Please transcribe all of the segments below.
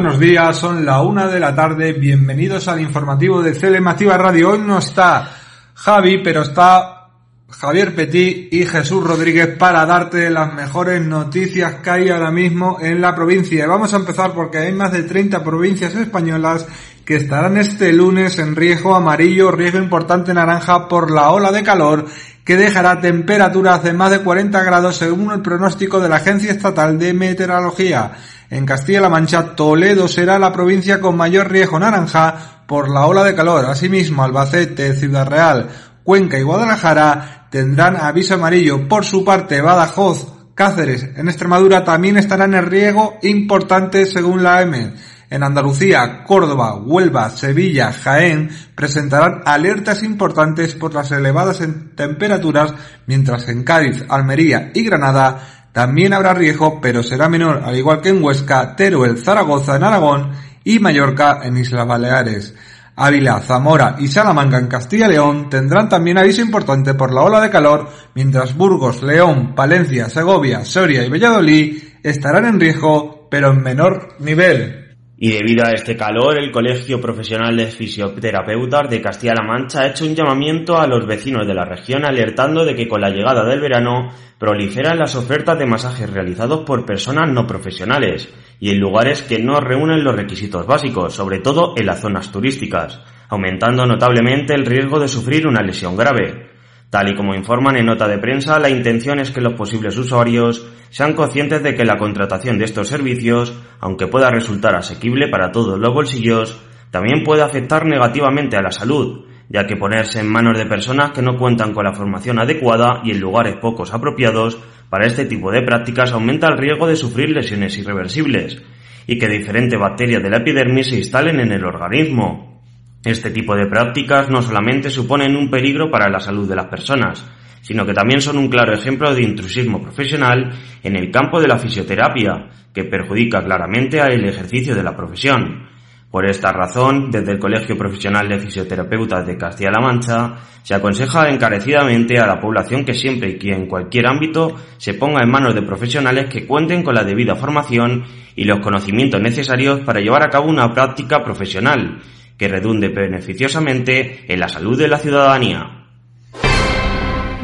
Buenos días, son la una de la tarde, bienvenidos al informativo de Celemativa Radio. Hoy no está Javi, pero está Javier Petit y Jesús Rodríguez para darte las mejores noticias que hay ahora mismo en la provincia. Vamos a empezar porque hay más de 30 provincias españolas que estarán este lunes en riesgo amarillo, riesgo importante naranja por la ola de calor que dejará temperaturas de más de 40 grados según el pronóstico de la Agencia Estatal de Meteorología. En Castilla-La Mancha, Toledo será la provincia con mayor riesgo naranja por la ola de calor. Asimismo, Albacete, Ciudad Real, Cuenca y Guadalajara tendrán aviso amarillo. Por su parte, Badajoz, Cáceres, en Extremadura también estarán en riesgo importante según la M. En Andalucía, Córdoba, Huelva, Sevilla, Jaén presentarán alertas importantes por las elevadas temperaturas, mientras en Cádiz, Almería y Granada también habrá riesgo, pero será menor, al igual que en Huesca, Teruel, Zaragoza en Aragón y Mallorca en Islas Baleares. Ávila, Zamora y Salamanca en Castilla y León tendrán también aviso importante por la ola de calor, mientras Burgos, León, Palencia, Segovia, Soria y Valladolid estarán en riesgo, pero en menor nivel. Y debido a este calor, el Colegio Profesional de Fisioterapeutas de Castilla-La Mancha ha hecho un llamamiento a los vecinos de la región alertando de que con la llegada del verano proliferan las ofertas de masajes realizados por personas no profesionales y en lugares que no reúnen los requisitos básicos, sobre todo en las zonas turísticas, aumentando notablemente el riesgo de sufrir una lesión grave. Tal y como informan en nota de prensa, la intención es que los posibles usuarios sean conscientes de que la contratación de estos servicios, aunque pueda resultar asequible para todos los bolsillos, también puede afectar negativamente a la salud, ya que ponerse en manos de personas que no cuentan con la formación adecuada y en lugares pocos apropiados para este tipo de prácticas aumenta el riesgo de sufrir lesiones irreversibles y que diferentes bacterias de la epidermis se instalen en el organismo, este tipo de prácticas no solamente suponen un peligro para la salud de las personas, sino que también son un claro ejemplo de intrusismo profesional en el campo de la fisioterapia, que perjudica claramente al ejercicio de la profesión. Por esta razón, desde el Colegio Profesional de Fisioterapeutas de Castilla-La Mancha, se aconseja encarecidamente a la población que siempre y que en cualquier ámbito se ponga en manos de profesionales que cuenten con la debida formación y los conocimientos necesarios para llevar a cabo una práctica profesional que redunde beneficiosamente en la salud de la ciudadanía.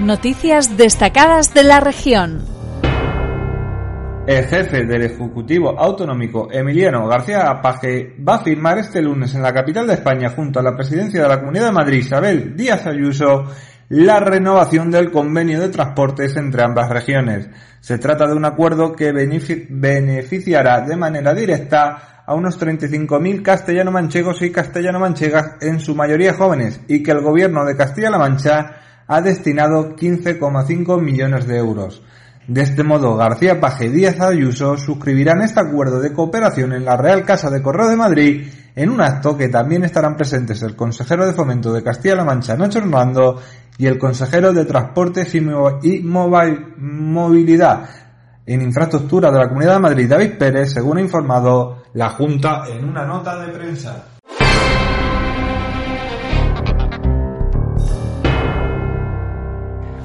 Noticias destacadas de la región. El jefe del Ejecutivo Autonómico, Emiliano García Paje, va a firmar este lunes en la capital de España, junto a la presidencia de la Comunidad de Madrid, Isabel Díaz Ayuso, la renovación del convenio de transportes entre ambas regiones. Se trata de un acuerdo que beneficiará de manera directa a unos 35.000 castellano-manchegos y castellano-manchegas, en su mayoría jóvenes, y que el gobierno de Castilla-La Mancha ha destinado 15,5 millones de euros. De este modo, García Paje y Díaz Ayuso suscribirán este acuerdo de cooperación en la Real Casa de Correo de Madrid en un acto que también estarán presentes el consejero de Fomento de Castilla-La Mancha, Nacho Hernando, y el consejero de Transportes y Movilidad, en infraestructura de la Comunidad de Madrid, David Pérez, según ha informado la Junta en una nota de prensa.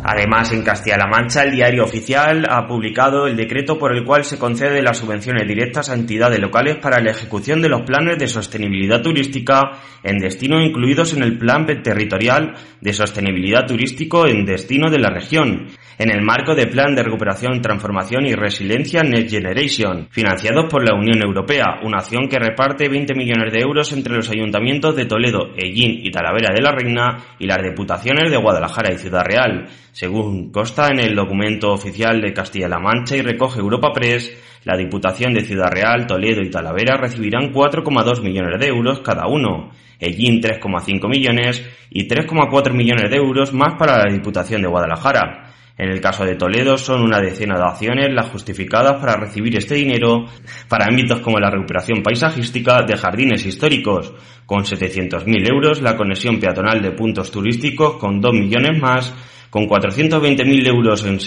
Además, en Castilla-La Mancha, el diario oficial ha publicado el decreto por el cual se concede las subvenciones directas a entidades locales para la ejecución de los planes de sostenibilidad turística en destino incluidos en el Plan Territorial de Sostenibilidad Turístico en Destino de la región, en el marco del Plan de Recuperación, Transformación y Resiliencia Next Generation, financiados por la Unión Europea, una acción que reparte 20 millones de euros entre los ayuntamientos de Toledo, Ellín y Talavera de la Reina y las diputaciones de Guadalajara y Ciudad Real. Según consta en el documento oficial de Castilla-La Mancha y recoge Europa Press, la Diputación de Ciudad Real, Toledo y Talavera recibirán 4,2 millones de euros cada uno, Ellín 3,5 millones y 3,4 millones de euros más para la Diputación de Guadalajara. En el caso de Toledo son una decena de acciones las justificadas para recibir este dinero para ámbitos como la recuperación paisajística de jardines históricos, con 700.000 euros la conexión peatonal de puntos turísticos con 2 millones más, con 420.000 euros en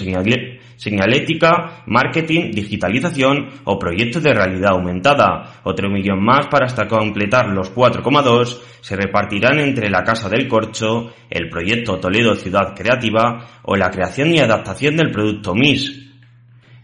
señalética, marketing, digitalización o proyectos de realidad aumentada. Otro millón más para hasta completar los 4,2 se repartirán entre la Casa del Corcho, el proyecto Toledo Ciudad Creativa o la creación y adaptación del producto MIS.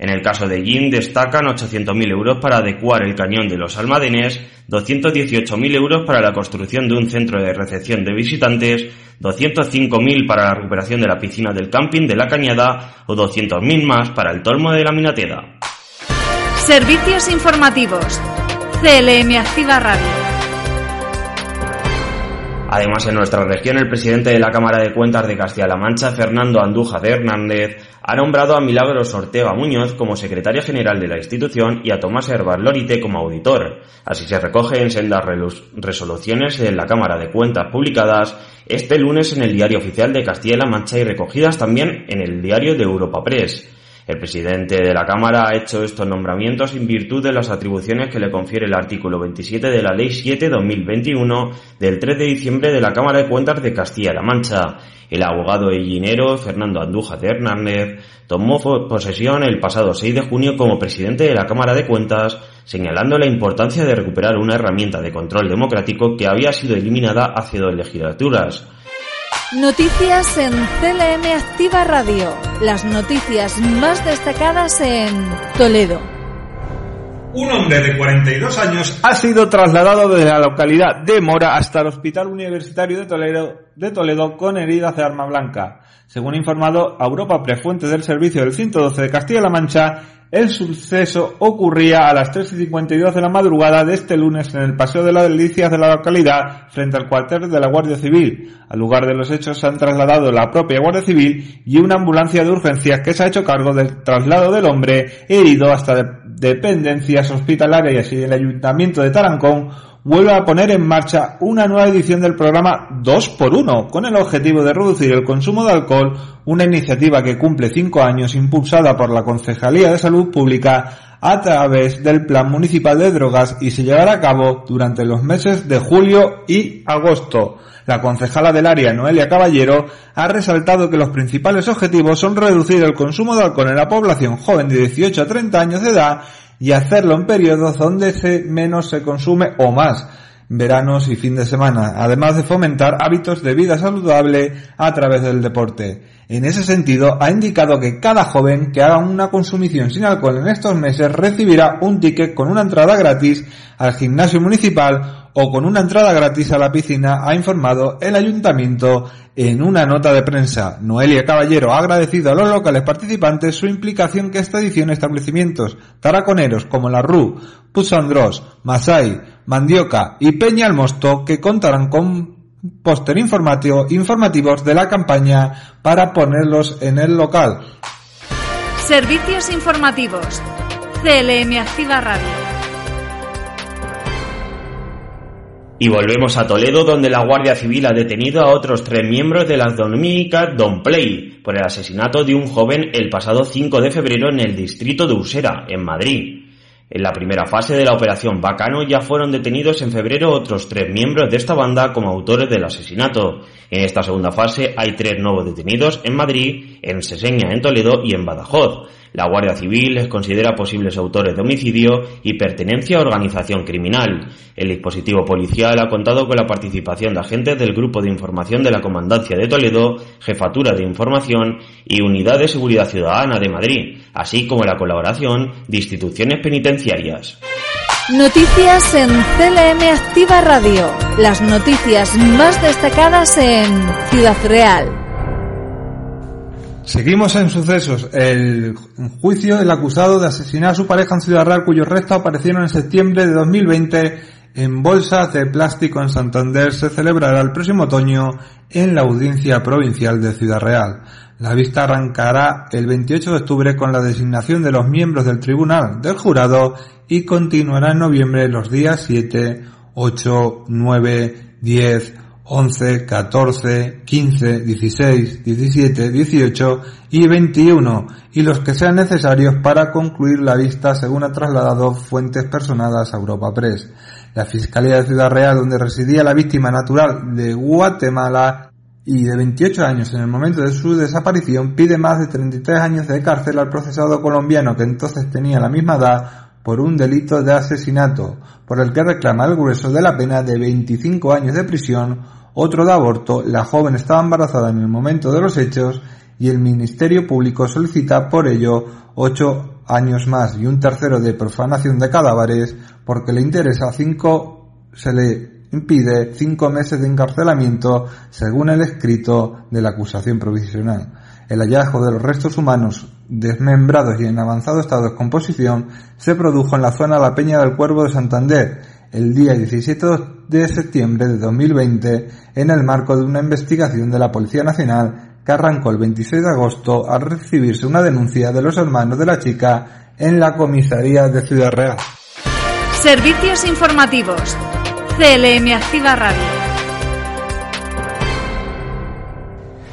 En el caso de Jin destacan 800.000 euros para adecuar el cañón de los Almadenes, 218.000 euros para la construcción de un centro de recepción de visitantes, 205.000 para la recuperación de la piscina del camping de la Cañada o 200.000 más para el tolmo de la Minateda. Servicios informativos. CLM Activa Radio. Además, en nuestra región, el presidente de la Cámara de Cuentas de Castilla-La Mancha, Fernando Andújar de Hernández, ha nombrado a Milagros Ortega Muñoz como secretaria general de la institución y a Tomás Herbar Lorite como auditor. Así se recoge en sendas resoluciones de la Cámara de Cuentas publicadas este lunes en el Diario Oficial de Castilla-La Mancha y recogidas también en el Diario de Europa Press. El presidente de la Cámara ha hecho estos nombramientos en virtud de las atribuciones que le confiere el artículo 27 de la Ley 7-2021 del 3 de diciembre de la Cámara de Cuentas de Castilla-La Mancha. El abogado ellinero Fernando Andújar de Hernández tomó posesión el pasado 6 de junio como presidente de la Cámara de Cuentas, señalando la importancia de recuperar una herramienta de control democrático que había sido eliminada hace dos legislaturas. Noticias en CLM Activa Radio. Las noticias más destacadas en Toledo. Un hombre de 42 años ha sido trasladado de la localidad de Mora hasta el Hospital Universitario de Toledo, con heridas de arma blanca. Según informado a Europa Prefuente del Servicio del 112 de Castilla-La Mancha, el suceso ocurría a las 3 y 52 de la madrugada de este lunes en el Paseo de las Delicias de la localidad, frente al cuartel de la Guardia Civil. Al lugar de los hechos se han trasladado la propia Guardia Civil y una ambulancia de urgencias que se ha hecho cargo del traslado del hombre herido hasta dependencias hospitalarias y el Ayuntamiento de Tarancón vuelve a poner en marcha una nueva edición del programa 2x1 con el objetivo de reducir el consumo de alcohol, una iniciativa que cumple cinco años impulsada por la Concejalía de Salud Pública a través del Plan Municipal de Drogas y se llevará a cabo durante los meses de julio y agosto. La concejala del área, Noelia Caballero, ha resaltado que los principales objetivos son reducir el consumo de alcohol en la población joven de 18 a 30 años de edad y hacerlo en periodos donde se menos se consume o más, veranos y fin de semana, además de fomentar hábitos de vida saludable a través del deporte. En ese sentido, ha indicado que cada joven que haga una consumición sin alcohol en estos meses recibirá un ticket con una entrada gratis al gimnasio municipal o con una entrada gratis a la piscina, ha informado el ayuntamiento en una nota de prensa. Noelia Caballero ha agradecido a los locales participantes su implicación que esta edición establecimientos taraconeros como la RU, Pusandros, Masai, Mandioca y Peña Almosto que contarán con póster informativo, informativos de la campaña para ponerlos en el local. Servicios informativos. CLM Activa Radio. Y volvemos a Toledo, donde la Guardia Civil ha detenido a otros tres miembros de las dominicas Don Play por el asesinato de un joven el pasado 5 de febrero en el distrito de Usera, en Madrid. En la primera fase de la operación Bacano ya fueron detenidos en febrero otros tres miembros de esta banda como autores del asesinato. En esta segunda fase hay tres nuevos detenidos en Madrid, en Seseña, en Toledo y en Badajoz. La Guardia Civil les considera posibles autores de homicidio y pertenencia a organización criminal. El dispositivo policial ha contado con la participación de agentes del Grupo de Información de la Comandancia de Toledo, Jefatura de Información y Unidad de Seguridad Ciudadana de Madrid, así como la colaboración de instituciones penitenciarias. Noticias en CLM Activa Radio. Las noticias más destacadas en Ciudad Real. Seguimos en sucesos. El juicio del acusado de asesinar a su pareja en Ciudad Real, cuyos restos aparecieron en septiembre de 2020 en bolsas de plástico en Santander, se celebrará el próximo otoño en la Audiencia Provincial de Ciudad Real. La vista arrancará el 28 de octubre con la designación de los miembros del tribunal del jurado y continuará en noviembre los días 7, 8, 9, 10, 11, 14, 15, 16, 17, 18 y 21 y los que sean necesarios para concluir la vista según ha trasladado fuentes personadas a Europa Press. La Fiscalía de Ciudad Real, donde residía la víctima natural de Guatemala y de 28 años en el momento de su desaparición, pide más de 33 años de cárcel al procesado colombiano que entonces tenía la misma edad por un delito de asesinato, por el que reclama el grueso de la pena de 25 años de prisión otro de aborto, la joven estaba embarazada en el momento de los hechos y el Ministerio Público solicita por ello ocho años más y un tercero de profanación de cadáveres porque le interesa cinco, se le impide cinco meses de encarcelamiento según el escrito de la acusación provisional. El hallazgo de los restos humanos desmembrados y en avanzado estado de descomposición se produjo en la zona de la Peña del Cuervo de Santander el día 17 de septiembre de 2020 en el marco de una investigación de la Policía Nacional que arrancó el 26 de agosto al recibirse una denuncia de los hermanos de la chica en la comisaría de Ciudad Real. Servicios informativos. CLM Activa Radio.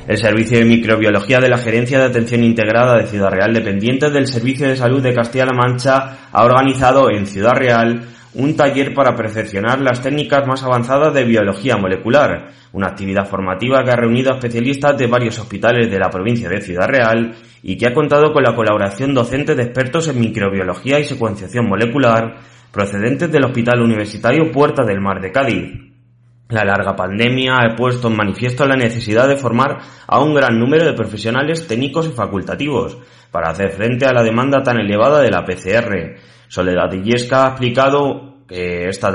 El Servicio de Microbiología de la Gerencia de Atención Integrada de Ciudad Real, dependiente del Servicio de Salud de Castilla-La Mancha, ha organizado en Ciudad Real un taller para perfeccionar las técnicas más avanzadas de biología molecular, una actividad formativa que ha reunido a especialistas de varios hospitales de la provincia de Ciudad Real y que ha contado con la colaboración docente de expertos en microbiología y secuenciación molecular procedentes del Hospital Universitario Puerta del Mar de Cádiz. La larga pandemia ha puesto en manifiesto la necesidad de formar a un gran número de profesionales técnicos y facultativos para hacer frente a la demanda tan elevada de la PCR, Soledad Illesca ha explicado que esta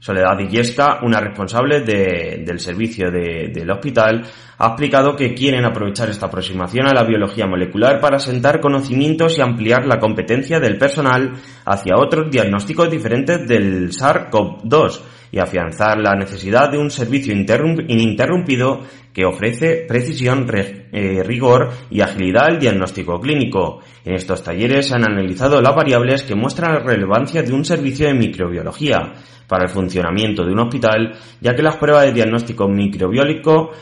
Soledad Illesca, una responsable del servicio del hospital, ha explicado que quieren aprovechar esta aproximación a la biología molecular para sentar conocimientos y ampliar la competencia del personal hacia otros diagnósticos diferentes del SARS-CoV-2 y afianzar la necesidad de un servicio ininterrumpido que ofrece precisión, eh, rigor y agilidad al diagnóstico clínico. En estos talleres se han analizado las variables que muestran la relevancia de un servicio de microbiología para el funcionamiento de un hospital, ya que las pruebas de diagnóstico microbiólico,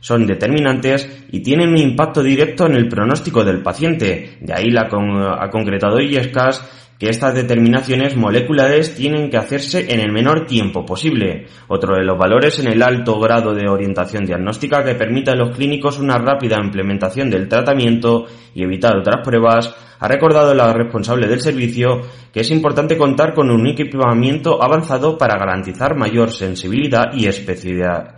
son determinantes y tienen un impacto directo en el pronóstico del paciente. De ahí la ha concretado que estas determinaciones moleculares tienen que hacerse en el menor tiempo posible. Otro de los valores en el alto grado de orientación diagnóstica que permita a los clínicos una rápida implementación del tratamiento y evitar otras pruebas, ha recordado la responsable del servicio que es importante contar con un equipamiento avanzado para garantizar mayor sensibilidad y especificidad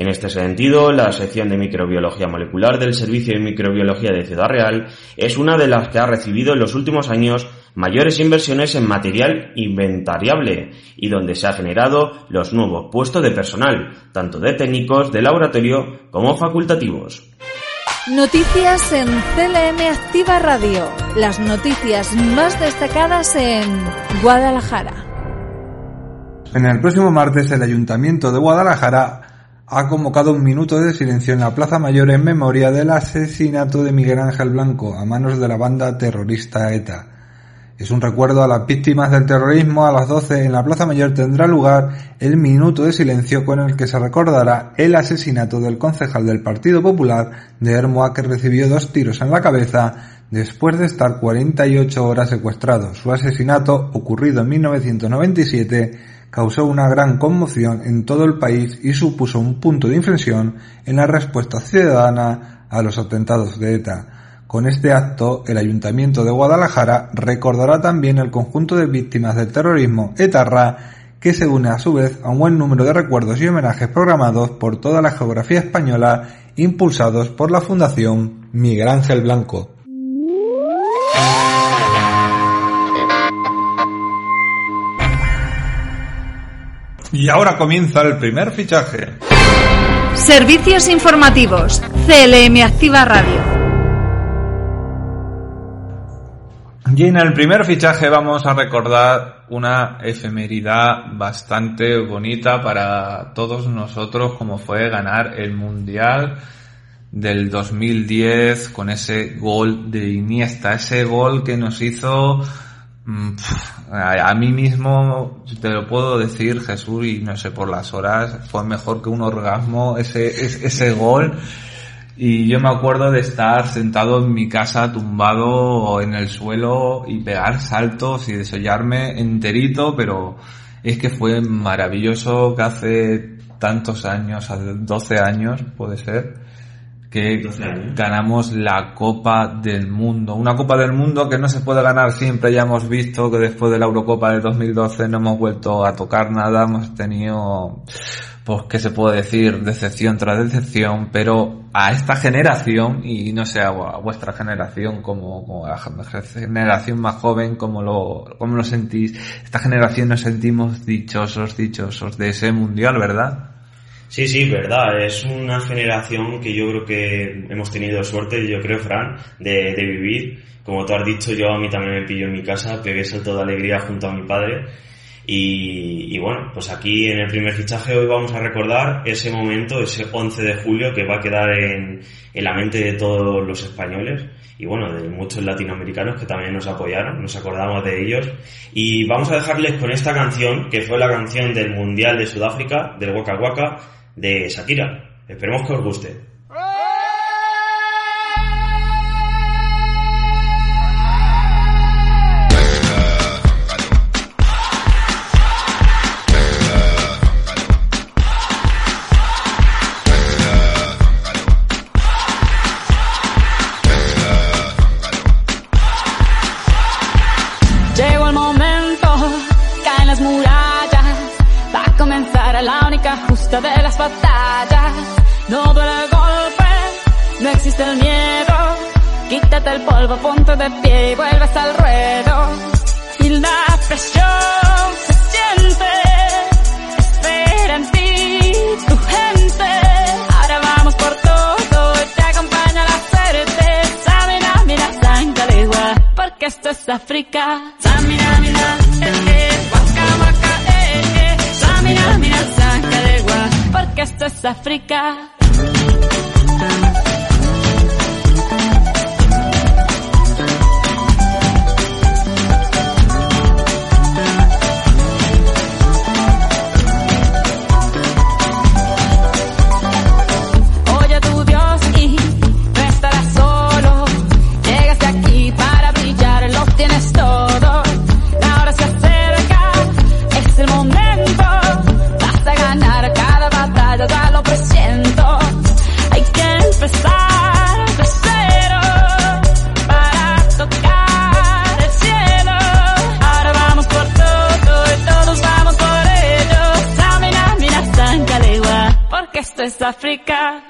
en este sentido, la sección de microbiología molecular del Servicio de Microbiología de Ciudad Real es una de las que ha recibido en los últimos años mayores inversiones en material inventariable y donde se ha generado los nuevos puestos de personal, tanto de técnicos de laboratorio como facultativos. Noticias en CLM Activa Radio. Las noticias más destacadas en Guadalajara. En el próximo martes el Ayuntamiento de Guadalajara ha convocado un minuto de silencio en la Plaza Mayor en memoria del asesinato de Miguel Ángel Blanco a manos de la banda terrorista ETA. Es un recuerdo a las víctimas del terrorismo. A las 12 en la Plaza Mayor tendrá lugar el minuto de silencio con el que se recordará el asesinato del concejal del Partido Popular de Hermoa que recibió dos tiros en la cabeza después de estar 48 horas secuestrado. Su asesinato, ocurrido en 1997, causó una gran conmoción en todo el país y supuso un punto de inflexión en la respuesta ciudadana a los atentados de ETA. Con este acto, el Ayuntamiento de Guadalajara recordará también el conjunto de víctimas del terrorismo ETARRA que se une a su vez a un buen número de recuerdos y homenajes programados por toda la geografía española impulsados por la Fundación Miguel Ángel Blanco. Y ahora comienza el primer fichaje. Servicios informativos. CLM Activa Radio. Y en el primer fichaje vamos a recordar una efemeridad bastante bonita para todos nosotros como fue ganar el Mundial del 2010 con ese gol de Iniesta, ese gol que nos hizo a, mí mismo te lo puedo decir Jesús y no sé por las horas fue mejor que un orgasmo ese ese, gol. Y yo me acuerdo de estar sentado en mi casa tumbado en el suelo y pegar saltos y desollarme enterito pero es que fue maravilloso que hace tantos años hace 12 años puede ser que ganamos la Copa del Mundo. Una Copa del Mundo que no se puede ganar siempre. Ya hemos visto que después de la Eurocopa de 2012 no hemos vuelto a tocar nada. Hemos tenido pues, ¿qué se puede decir? Decepción tras decepción, pero a esta generación, y no sé, a vuestra generación, como, como a la generación más joven, como lo, como lo sentís, esta generación nos sentimos dichosos, dichosos de ese mundial, ¿verdad? Sí, sí, verdad. Es una generación que yo creo que hemos tenido suerte, yo creo, Fran, de, de vivir. Como tú has dicho, yo a mí también me pillo en mi casa, pegué salto de alegría junto a mi padre y, bueno, pues aquí en el primer fichaje hoy vamos a recordar ese momento, ese 11 de julio que va a quedar en, en la mente de todos los españoles y bueno, de muchos latinoamericanos que también nos apoyaron, nos acordamos de ellos. Y vamos a dejarles con esta canción, que fue la canción del Mundial de Sudáfrica, del Waka Waka, de Shakira. Esperemos que os guste. Quítate el polvo, ponte de pie y vuelves al ruedo. Y la presión se siente, espera en ti tu gente. Ahora vamos por todo te acompaña la suerte. Samina, mira, sangre porque esto es África. Samina, mira, eh, waka, waka, eh, eh. Samina, mira, sangre porque esto es África. Esto es África.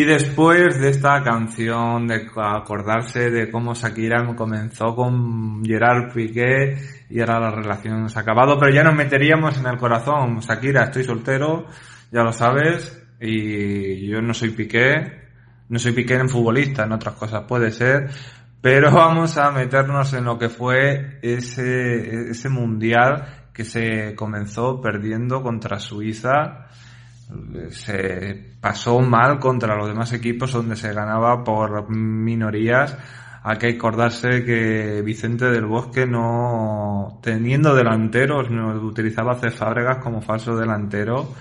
Y después de esta canción, de acordarse de cómo Shakira comenzó con Gerard Piqué y ahora la relación se ha acabado, pero ya nos meteríamos en el corazón. Shakira, estoy soltero, ya lo sabes, y yo no soy Piqué, no soy Piqué en futbolista, en otras cosas puede ser, pero vamos a meternos en lo que fue ese, ese mundial que se comenzó perdiendo contra Suiza se pasó mal contra los demás equipos donde se ganaba por minorías. Hay que acordarse que Vicente del Bosque no, teniendo delanteros, no utilizaba a Fábregas como falso delantero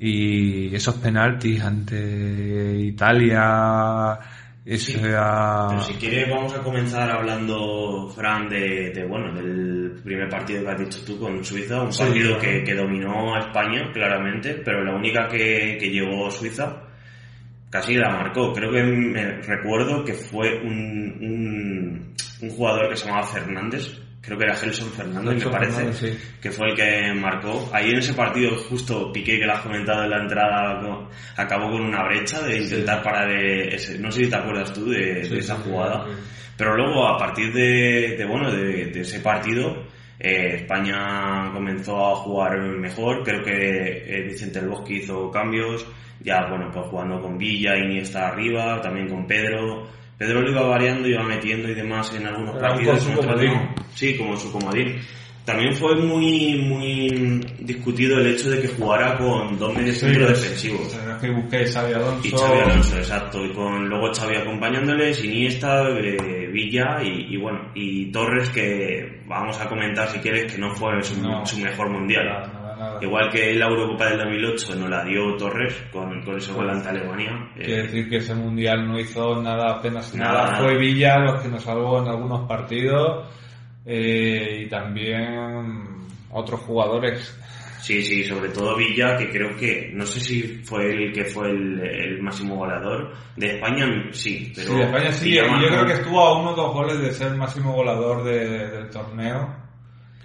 y esos penaltis ante Italia sea... Pero si quieres vamos a comenzar hablando, Fran, de, de, bueno, del primer partido que has dicho tú con Suiza, un Sí, partido que, que dominó a España, claramente, pero la única que, que llegó Suiza casi la marcó. Creo que me recuerdo que fue un, un, un jugador que se llamaba Fernández, creo que era Gelson Fernández, Gelson me parece, Fernández, sí. que fue el que marcó. Ahí en ese partido, justo Piqué, que lo has comentado en la entrada, acabó con una brecha de intentar parar eh, ese. No sé si te acuerdas tú de, de Sí, esa sí, sí, jugada. sí. Pero luego, a partir de, de, bueno, de, de ese partido, eh, España comenzó a jugar mejor. Creo que eh, Vicente El Bosque hizo cambios. Ya, bueno, pues jugando con Villa, Iniesta arriba, también con Pedro. Pedro lo iba variando, iba metiendo y demás en algunos Era partidos. no. Sí, como su comodín. También fue muy, muy discutido el hecho de que jugara con dos medios centros defensivos. Que busqué Xavi Alonso. Y Xavi Alonso, exacto. Y con luego Xavi acompañándoles, Iniesta, eh, Villa y, y bueno, y Torres que vamos a comentar si quieres que no fue su, No. su mejor mundial. Nada, nada. Igual que la Eurocopa del 2008 no la dio Torres con, con ese gol ante Alemania. Eh, Quiere decir que ese mundial no hizo nada, apenas Nada. Fue Villa los que nos salvó en algunos partidos eh, y también otros jugadores. Sí, sí, sobre todo Villa, que creo que, no sé si fue el que fue el, el máximo goleador de España, sí, pero sí, de España sí, yo creo que estuvo a uno o dos goles de ser máximo goleador de- del torneo.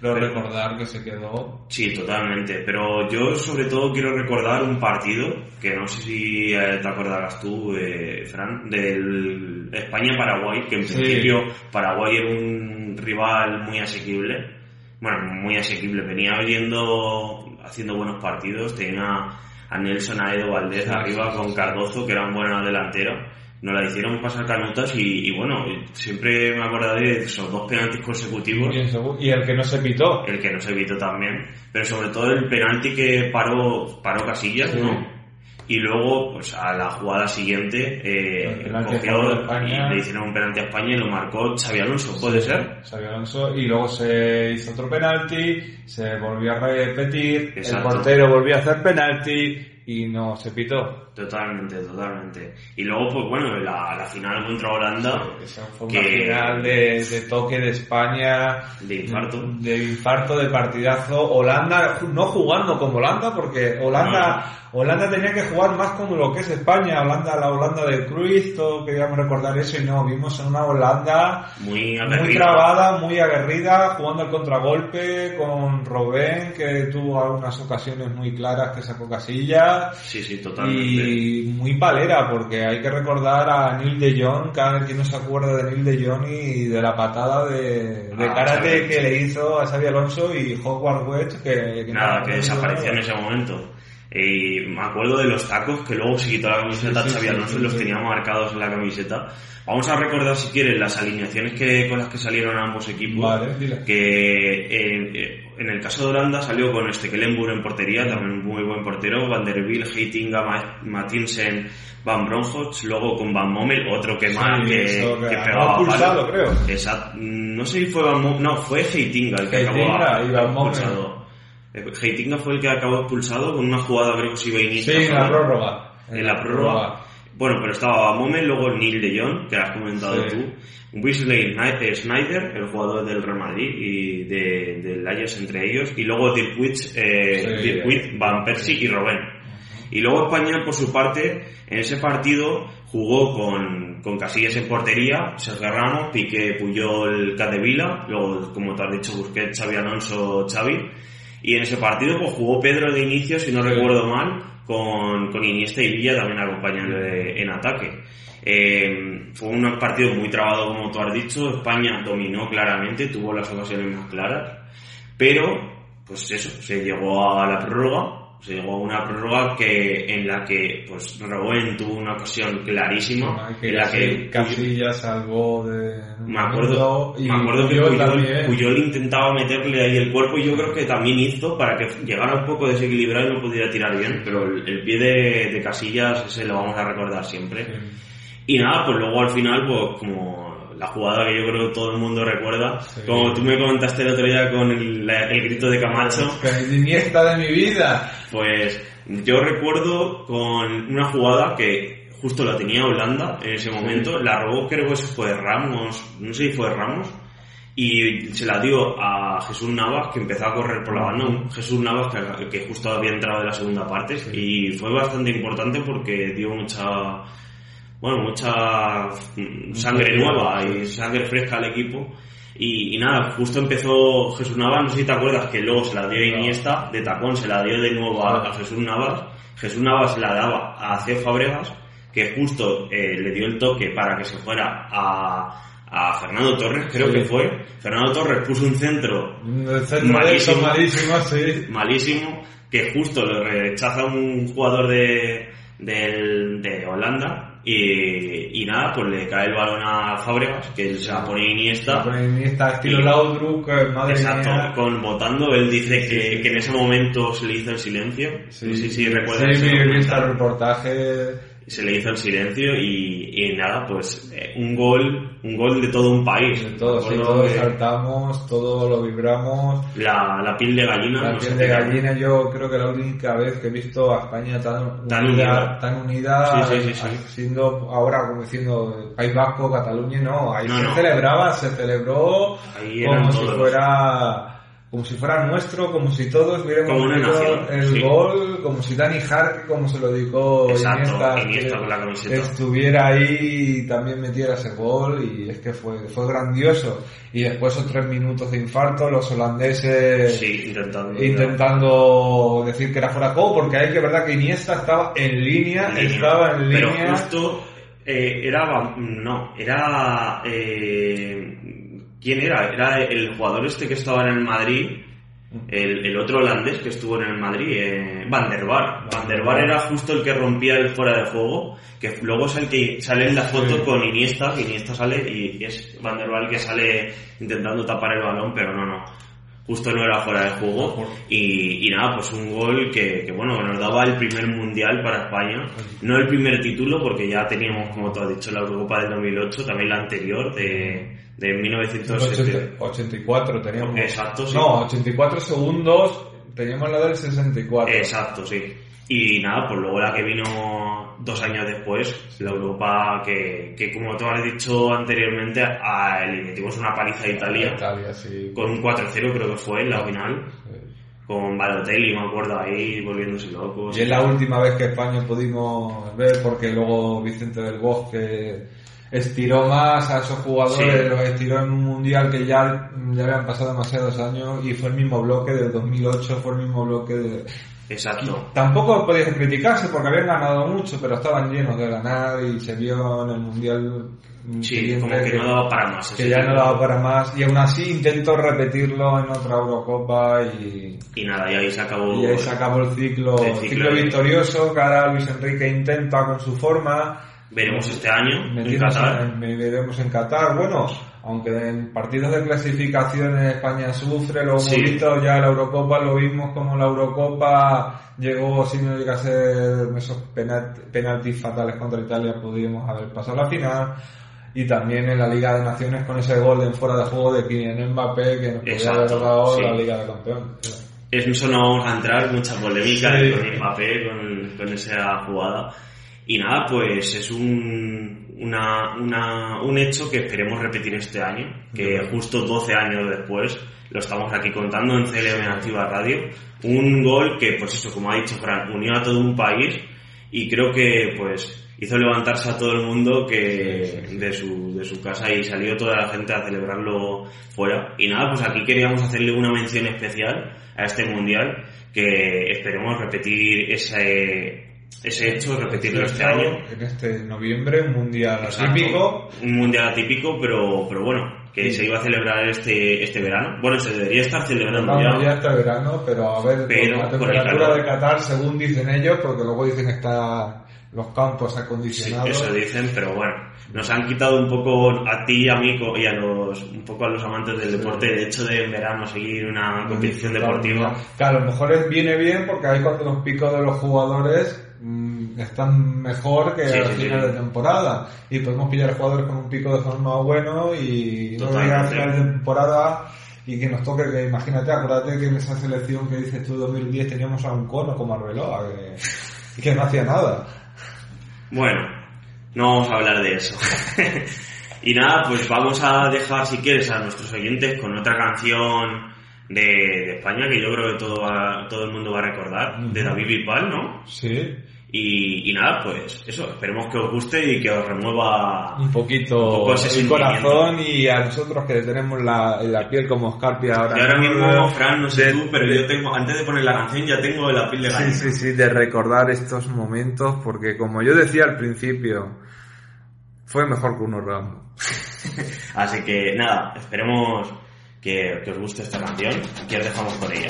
Creo recordar que se quedó. Sí, totalmente. Pero yo sobre todo quiero recordar un partido, que no sé si eh, te acordarás tú, eh, Fran, del España-Paraguay, que en Sí. principio Paraguay era un rival muy asequible. Bueno, muy asequible. Venía viendo, haciendo buenos partidos. Tenía a Nelson Aedo Valdés Sí, arriba sí, con. Cardozo, que era un buen delantero. Nos la hicieron pasar canutas y, y bueno, siempre me acordaré de esos dos penaltis consecutivos. Y el que no se pitó. el que no se evitó también, pero sobre todo el penalti que paró, paró Casillas, Sí. ¿no? Y luego, pues a la jugada siguiente, eh, cogió y le hicieron un penalti a España y lo marcó Xavi Alonso, ¿puede ser? Xavi Alonso y luego se hizo otro penalti, se volvió a repetir, Exacto. el portero volvió a hacer penalti y no se pitó. Totalmente, totalmente. Y luego, pues bueno, la, la final contra Holanda, Esa fue una que- final de, de toque de España, de infarto. de infarto, de partidazo. Holanda, no jugando como Holanda, porque Holanda, Holanda tenía que jugar más como lo que es España, Holanda, la Holanda de Cruyff, todo queríamos recordar eso y no, vimos en una Holanda Muy muy aguerrida. trabada, muy aguerrida, jugando al contragolpe con Robén, que tuvo algunas ocasiones muy claras que sacó casillas. Sí, sí, totalmente. Y muy palera, porque hay que recordar a Neil de Jong, cada quien no se acuerda de Neil de Jong y de la patada de, de Ah, karate que le hizo a Xavi Alonso y Howard West, que, que Nada, que desapareció en ese momento. Y me acuerdo de los tacos que luego se quitó la camiseta Sí, sí, Xavi sí, Alonso sí, y los sí. tenía marcados en la camiseta. Vamos a recordar si quieres las alineaciones que, con las que salieron ambos equipos. Vale. Que eh, en el caso de Holanda salió con este Kellenburg en portería, también un muy buen portero, Van der Wiel, Heitinga, Ma- Matinsen, Van Bronhoff, luego con Van Mommel, otro que Sí, que, que que pegaba expulsado, palo. creo. Exacto. No sé si fue Van Mommel, no, fue Heitinga el que Heitinga acabó y Van Mommel. Eh, Heitinga fue el que acabó expulsado con una jugada, creo que a Sí, en la prórroga. En la prórroga. Bueno, pero estaba Mommel, luego Neil de Jong, que has comentado Sí. tú. Weasley eh, Snyder, el jugador del Real Madrid y de, del Ajax entre ellos. Y luego Dirk eh, Sí, Dirk Van Persie y Robben. Y luego España, por su parte, en ese partido jugó con, con Casillas en portería, Sergio Ramos, Piqué, Puyol, Catevila, luego, como te has dicho, Busquets, Xavi Alonso, Xavi. Y en ese partido pues jugó Pedro de inicio, si no recuerdo mal, con, con Iniesta y Villa también acompañándole en ataque. Eh, fue un partido muy trabado, como tú has dicho. España dominó claramente, tuvo las ocasiones más claras. Pero, pues eso, se llegó a la prórroga. Se llegó a una prórroga que, en la que, pues, Robben tuvo una ocasión clarísima. que en la que Casillas salvó de... me acuerdo, y me acuerdo que Puyol intentaba meterle ahí el cuerpo y yo creo que también hizo para que llegara un poco desequilibrado y no pudiera tirar bien, pero el, el pie de, de Casillas ese lo vamos a recordar siempre. Y nada, pues luego al final, pues como la jugada que yo creo que todo el mundo recuerda, Sí. como tú me comentaste el otro día con el, la- el grito de Camacho, es Iniesta de mi vida. pues yo recuerdo con una jugada que justo la tenía Holanda en ese momento, la robó creo que fue Ramos, no sé si fue Ramos, y se la dio a Jesús Navas que empezó a correr por la banda, Jesús Navas que, que justo había entrado de la segunda parte. Y fue bastante importante porque dio mucha bueno, mucha sangre nueva y sangre fresca al equipo. Y, y nada, justo empezó Jesús Navas, no sé si te acuerdas que luego se la dio a Iniesta, de tacón se la dio de nuevo a, a Jesús Navas. Jesús Navas se la daba a Ceo Fabregas, que justo eh, le dio el toque para que se fuera a, a Fernando Torres, creo Sí. que fue. Fernando Torres puso un centro Malísimo. malísimo, malísimo, sí. malísimo, que justo lo rechaza un jugador de, de Holanda y, y nada, pues le cae el balón a Fábregas, que se la pone Iniesta. Iniesta estilo Y- Laudrup, eh, madre Exacto, mía. con votando, él dice que, que en ese momento se le hizo el silencio. Sí, vi- vi este documental. reportaje. Se le hizo el silencio y, y nada, pues eh, un gol, un gol de todo un país. De todo, sí, todos que saltamos, todo lo vibramos. la, la piel de gallina. La no piel de gallina, yo creo que la única vez que he visto a España tan, Tan unida, unida. tan unida, Sí, sí, siendo ahora como diciendo País Vasco, Cataluña, no, ahí No, se no. celebraba, se celebró Ahí como si todos. fuera como si fuera nuestro, como si todos hubiéramos nación, el sí. gol, como si Dani Hart, como se lo dedicó Iniesta, Iniesta que con la camiseta. estuviera ahí y también metiera ese gol y es que fue, fue grandioso. Y después otros tres minutos de infarto, los holandeses Sí, intentando. intentando decir que era fuera juego, porque hay que verdad que Iniesta estaba en línea, estaba en Pero línea. justo eh, era. No, era. Eh, ¿Quién era? Era el jugador este que estaba en el Madrid. El, el otro holandés que estuvo en el Madrid, eh, Van der Vaart. Van der Vaart era justo el que rompía el fuera de juego, que luego es el que sale en la foto con Iniesta, que Iniesta sale y es Van der Vaart el que sale intentando tapar el balón, pero no, no. Justo no era fuera de juego y, y nada, pues un gol que, que, bueno, nos daba el primer mundial para España. No el primer título porque ya teníamos, como tú has dicho, la Eurocopa del 2008, también la anterior de, de 1970. 84 teníamos. Exacto, sí. No, 84 segundos, teníamos la del 64. Exacto, sí. Y nada, pues luego la que vino dos años después, la Europa que, que como tú has dicho anteriormente, a, le metimos una paliza a Italia, Italia, sí. con un 4-0 creo que fue en la final, Sí. con Balotelli, me acuerdo ahí, volviéndose locos. Y es la última vez que España pudimos ver, porque luego Vicente del Bosque estiró más a esos jugadores, Sí. los estiró en un mundial que ya, ya habían pasado demasiados años y fue el mismo bloque del 2008, fue el mismo bloque de... Exacto. Tampoco podían criticarse porque habían ganado mucho, pero estaban llenos de ganar y se vio en el mundial Sí, como que no daba para más. que ya no daba para más y aún así intento repetirlo en otra Eurocopa y, Y nada, y ahí se acabó. y ahí se acabó el ciclo, El ciclo, ciclo. victorioso que ahora Luis Enrique intenta con su forma. Veremos este año en Qatar. en- veremos en Qatar. Bueno, aunque en partidos de clasificación España sufre, lo hemos Sí. visto ya la Eurocopa, lo vimos como la Eurocopa llegó, si no llega a ser esos penalti- penaltis fatales contra Italia, pudimos haber pasado a la final. Y también en la Liga de Naciones con ese gol en fuera de juego de Kylian Mbappé que nos podía haber dado sí. la Liga de Campeones. Eso no vamos a entrar, mucha polémica Sí. con Mbappé, con, con esa jugada. Y nada, pues es un, una, una, un hecho que esperemos repetir este año, que justo 12 años después lo estamos aquí contando en CLM Activa Radio. Un gol que, pues eso, como ha dicho Fran, unió a todo un país y creo que, pues, hizo levantarse a todo el mundo que de su, de su casa y salió toda la gente a celebrarlo fuera. Y nada, pues aquí queríamos hacerle una mención especial a este mundial que esperemos repetir ese, ese hecho, repetirlo este año. En este noviembre, un mundial Exacto. atípico. Un mundial atípico, pero, pero bueno, que se iba a celebrar este, este verano. Bueno, se debería estar celebrando Vamos ya. este verano, pero a ver, Pero con la temperatura de Qatar, según dicen ellos, porque luego dicen que está los campos Sí, acondicionados. eso dicen, pero bueno, nos han quitado un poco a ti a mí y a los, un poco a los amantes del deporte el hecho de en verano seguir una competición deportiva. Que a lo mejor viene bien porque ahí cuando los picos de los jugadores están mejor que Sí, al sí, final sí. de temporada y podemos pillar jugadores con un pico de forma bueno y no Totalmente. llegar al final de temporada y que nos toque que imagínate, acuérdate que en esa selección que dices tú 2010 teníamos a un cono como Arbeloa que, que no hacía nada. Bueno, no vamos a hablar de eso. y nada, pues vamos a dejar, si quieres, a nuestros oyentes con otra canción de, de España que yo creo que todo, va- todo el mundo va a recordar, de David Bisbal, ¿no? Sí. Y, y nada, pues eso, esperemos que os guste y que os remueva Un poquito Un el corazón y a nosotros que tenemos la, la piel como escarpia ahora. Y ahora mismo, Fran, no sé De- tú, pero de- yo tengo, antes de poner la canción ya tengo la piel de Sí, gallina. sí, sí, de recordar estos momentos, porque como yo decía al principio, fue mejor que un orgasmo. Así que nada, esperemos que, que os guste esta canción. Aquí os dejamos con ella.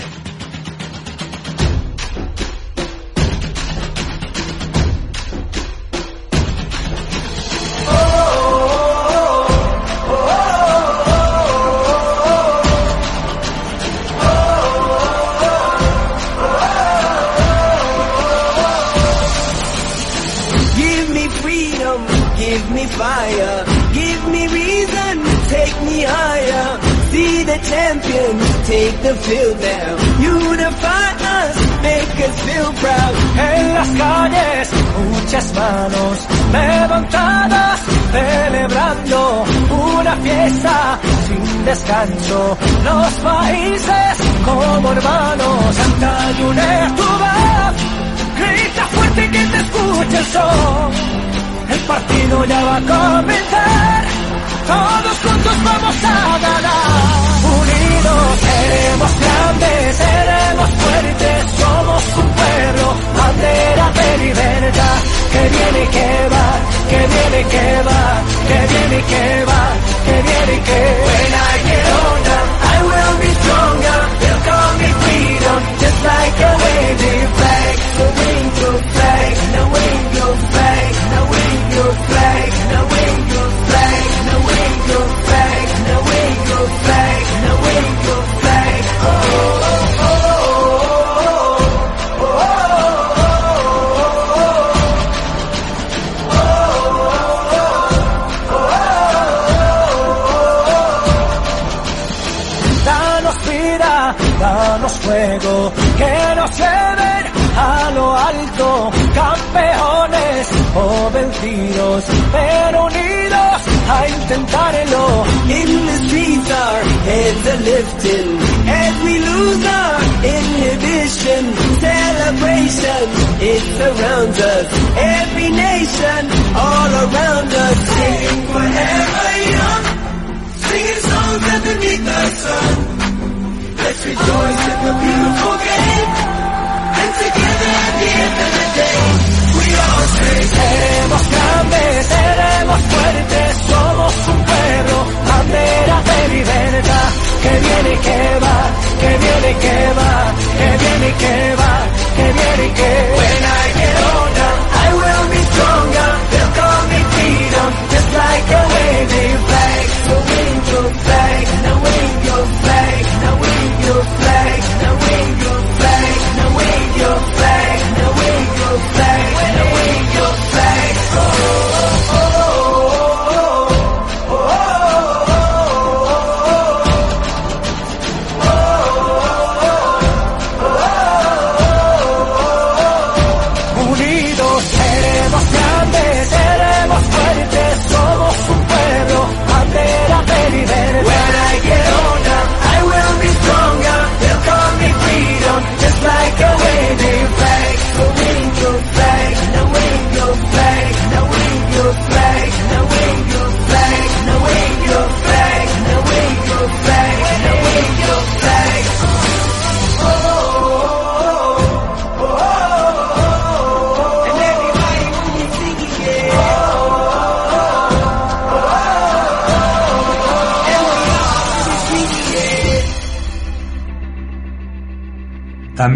Field now. Unify us, make us feel proud. En las calles, muchas manos levantadas, celebrando una fiesta sin descanso. Los países como hermanos, canta y une tu voz. Grita fuerte que te escuche el sol. El partido ya va a comenzar. Todos juntos vamos a ganar. Unidos seremos grandes, seremos fuertes, somos un pueblo, bandera de libertad. Que viene y que va, que viene y que va, que viene y que va, que viene y que When I get older, I will be stronger. They'll call me freedom, just like a waving flag. The wing your flag, the wing your flag, the wing your flag, the wing your wing your flag, the wing your flag, the danos fuego, que nos lleven a lo alto, campeones o vencidos, pero unidos a intentarlo. In the streets our heads are lifting as we lose our inhibition. Celebration, it surrounds us. Every nation, all around us, singing forever young, singing songs underneath the sun. Seremos grandes, seremos fuertes, somos un pueblo, bandera de que viene y que va, que viene y que va, que viene y que va, que viene que When I get older, I will be stronger. Freedom, just like a waving flag. The wing your flag, the wing your flag, the wing your flag, the wing your flag, the wing your flag, the wing your flag, the wing your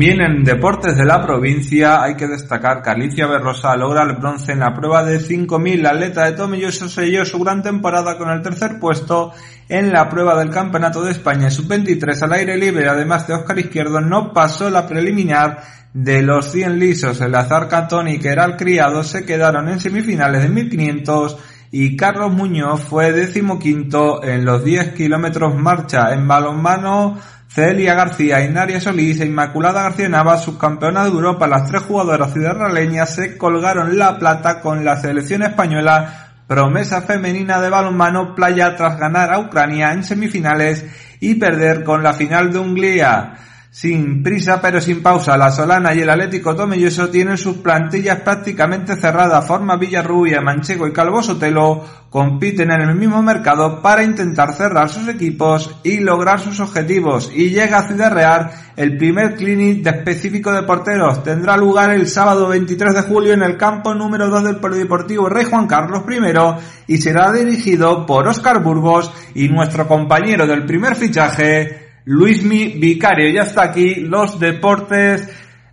También en deportes de la provincia hay que destacar que Alicia Berrosa logra el bronce en la prueba de 5.000. La atleta de Tomelloso selló su gran temporada con el tercer puesto en la prueba del Campeonato de España sub-23 al aire libre. Además de Óscar Izquierdo no pasó la preliminar de los 100 lisos. El azar Catón y Keral Criado se quedaron en semifinales de 1.500 y Carlos Muñoz fue decimoquinto en los 10 kilómetros marcha. En balonmano, Celia García, Inaria Solís e Inmaculada García Nava, subcampeonas de Europa, las tres jugadoras ciudadraleñas se colgaron la plata con la selección española promesa femenina de balonmano playa tras ganar a Ucrania en semifinales y perder con la final de Hungría. Sin prisa pero sin pausa, la Solana y el Atlético Tomelloso tienen sus plantillas prácticamente cerradas. Forma Villarrubia, Manchego y Calvo Sotelo compiten en el mismo mercado para intentar cerrar sus equipos y lograr sus objetivos. Y llega a Ciudad Real el primer clinic de específico de porteros. Tendrá lugar el sábado 23 de julio en el campo número 2 del Polideportivo Rey Juan Carlos I y será dirigido por Óscar Burgos y nuestro compañero del primer fichaje, Luismi Vicario. Ya está aquí los deportes.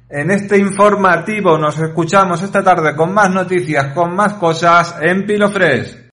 En este informativo nos escuchamos esta tarde con más noticias, con más cosas en Pilofres.